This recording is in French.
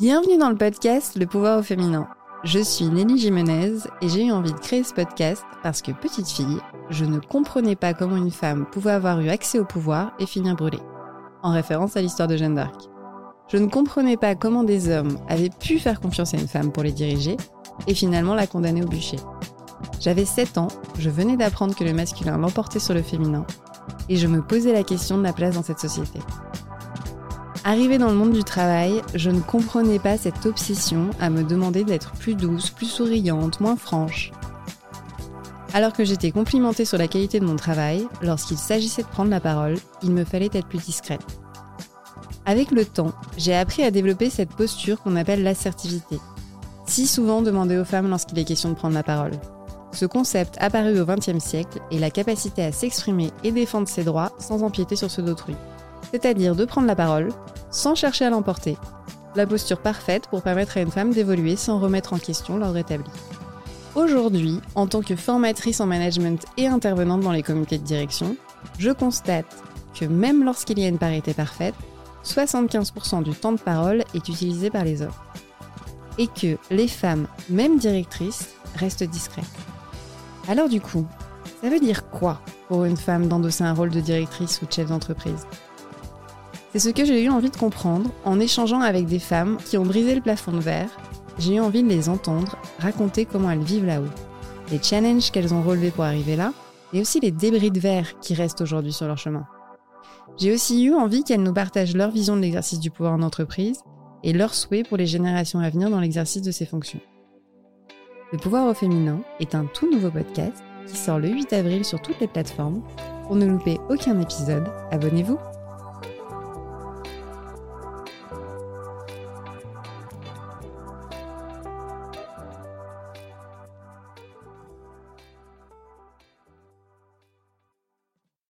Bienvenue dans le podcast Le pouvoir au féminin. Je suis Nelly Jimenez et j'ai eu envie de créer ce podcast parce que petite fille, je ne comprenais pas comment une femme pouvait avoir eu accès au pouvoir et finir brûlée. En référence à l'histoire de Jeanne d'Arc. Je ne comprenais pas comment des hommes avaient pu faire confiance à une femme pour les diriger et finalement la condamner au bûcher. J'avais 7 ans, je venais d'apprendre que le masculin l'emportait sur le féminin et je me posais la question de ma place dans cette société. Arrivée dans le monde du travail, je ne comprenais pas cette obsession à me demander d'être plus douce, plus souriante, moins franche. Alors que j'étais complimentée sur la qualité de mon travail, lorsqu'il s'agissait de prendre la parole, il me fallait être plus discrète. Avec le temps, j'ai appris à développer cette posture qu'on appelle l'assertivité, si souvent demandée aux femmes lorsqu'il est question de prendre la parole. Ce concept apparu au XXe siècle est la capacité à s'exprimer et défendre ses droits sans empiéter sur ceux d'autrui c'est-à-dire de prendre la parole sans chercher à l'emporter. La posture parfaite pour permettre à une femme d'évoluer sans remettre en question l'ordre établi. Aujourd'hui, en tant que formatrice en management et intervenante dans les comités de direction, je constate que même lorsqu'il y a une parité parfaite, 75% du temps de parole est utilisé par les hommes. Et que les femmes, même directrices, restent discrètes. Alors du coup, ça veut dire quoi pour une femme d'endosser un rôle de directrice ou de chef d'entreprise? C'est ce que j'ai eu envie de comprendre en échangeant avec des femmes qui ont brisé le plafond de verre. J'ai eu envie de les entendre raconter comment elles vivent là-haut, les challenges qu'elles ont relevés pour arriver là, et aussi les débris de verre qui restent aujourd'hui sur leur chemin. J'ai aussi eu envie qu'elles nous partagent leur vision de l'exercice du pouvoir en entreprise et leurs souhaits pour les générations à venir dans l'exercice de ces fonctions. Le pouvoir au féminin est un tout nouveau podcast qui sort le 8 avril sur toutes les plateformes. Pour ne louper aucun épisode, abonnez-vous.